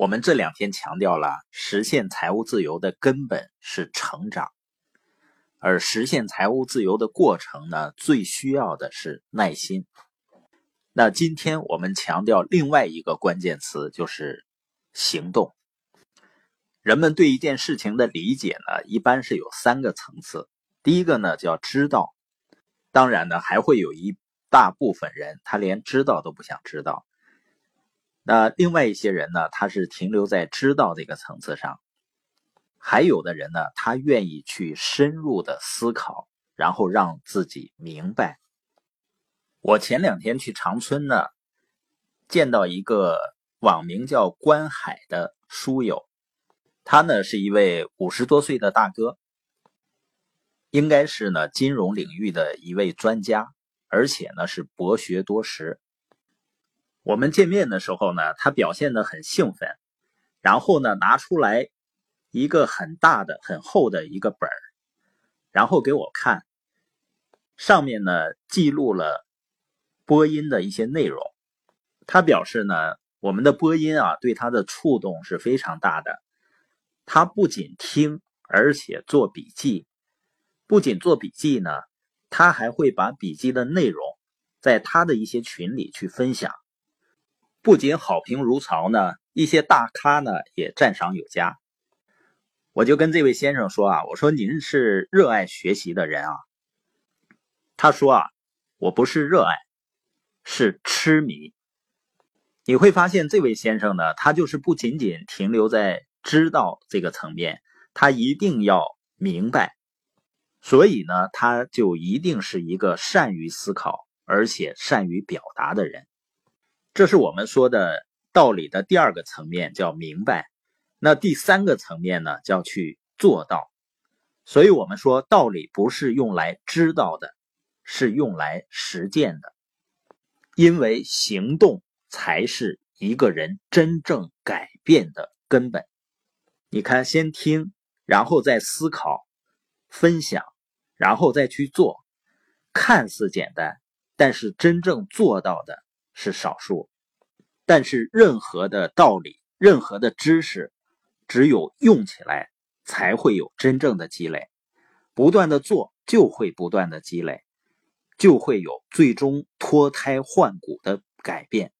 我们这两天强调了，实现财务自由的根本是成长，而实现财务自由的过程呢，最需要的是耐心。那今天我们强调另外一个关键词，就是行动。人们对一件事情的理解呢，一般是有三个层次。第一个呢，叫知道，当然呢，还会有一大部分人，他连知道都不想知道。那另外一些人呢，他是停留在知道这个层次上，还有的人呢，他愿意去深入的思考，然后让自己明白。我前两天去长春呢，见到一个网名叫关海的书友，他呢是一位五十多岁的大哥，应该是呢金融领域的一位专家，而且呢是博学多识。我们见面的时候呢，他表现的很兴奋，然后呢拿出来一个很大的、很厚的一个本儿，然后给我看，上面呢记录了播音的一些内容。他表示呢，我们的播音啊对他的触动是非常大的。他不仅听，而且做笔记，不仅做笔记呢，他还会把笔记的内容在他的一些群里去分享。不仅好评如潮呢，一些大咖呢也赞赏有加。我就跟这位先生说啊，我说您是热爱学习的人啊。他说啊，我不是热爱，是痴迷。你会发现这位先生呢，他就是不仅仅停留在知道这个层面，他一定要明白，所以呢，他就一定是一个善于思考而且善于表达的人。这是我们说的道理的第二个层面，叫明白。那第三个层面呢，叫去做到。所以，我们说道理不是用来知道的，是用来实践的。因为行动才是一个人真正改变的根本。你看，先听，然后再思考、分享，然后再去做，看似简单，但是真正做到的。是少数，但是任何的道理、任何的知识，只有用起来，才会有真正的积累。不断的做，就会不断的积累，就会有最终脱胎换骨的改变。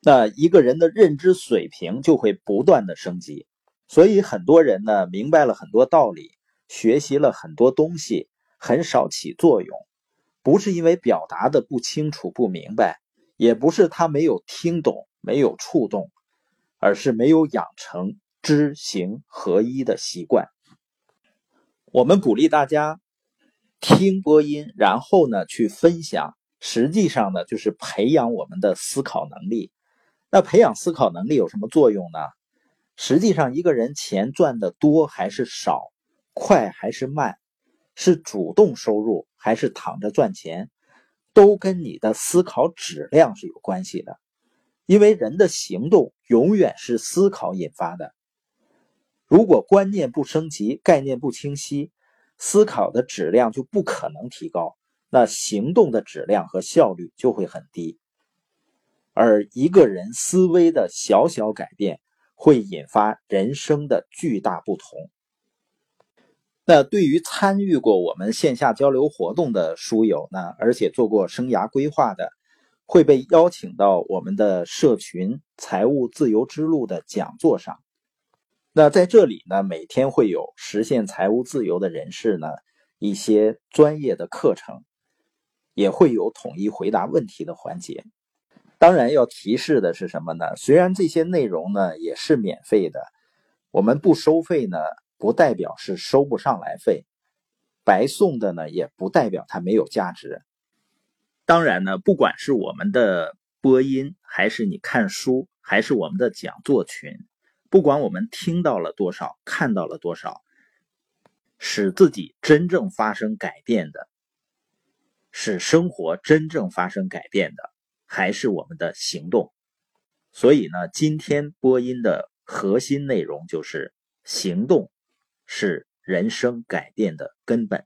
那一个人的认知水平就会不断的升级。所以很多人呢，明白了很多道理，学习了很多东西，很少起作用，不是因为表达的不清楚、不明白。也不是他没有听懂、没有触动，而是没有养成知行合一的习惯。我们鼓励大家听播音，然后呢去分享，实际上呢就是培养我们的思考能力。那培养思考能力有什么作用呢？实际上，一个人钱赚的多还是少，快还是慢，是主动收入还是躺着赚钱？都跟你的思考质量是有关系的，因为人的行动永远是思考引发的。如果观念不升级，概念不清晰，思考的质量就不可能提高，那行动的质量和效率就会很低。而一个人思维的小小改变，会引发人生的巨大不同。那对于参与过我们线下交流活动的书友呢，而且做过生涯规划的，会被邀请到我们的社群“财务自由之路”的讲座上。那在这里呢，每天会有实现财务自由的人士呢一些专业的课程，也会有统一回答问题的环节。当然要提示的是什么呢？虽然这些内容呢也是免费的，我们不收费呢。不代表是收不上来费，白送的呢，也不代表它没有价值。当然呢，不管是我们的播音，还是你看书，还是我们的讲座群，不管我们听到了多少，看到了多少，使自己真正发生改变的，使生活真正发生改变的，还是我们的行动。所以呢，今天播音的核心内容就是行动。是人生改变的根本。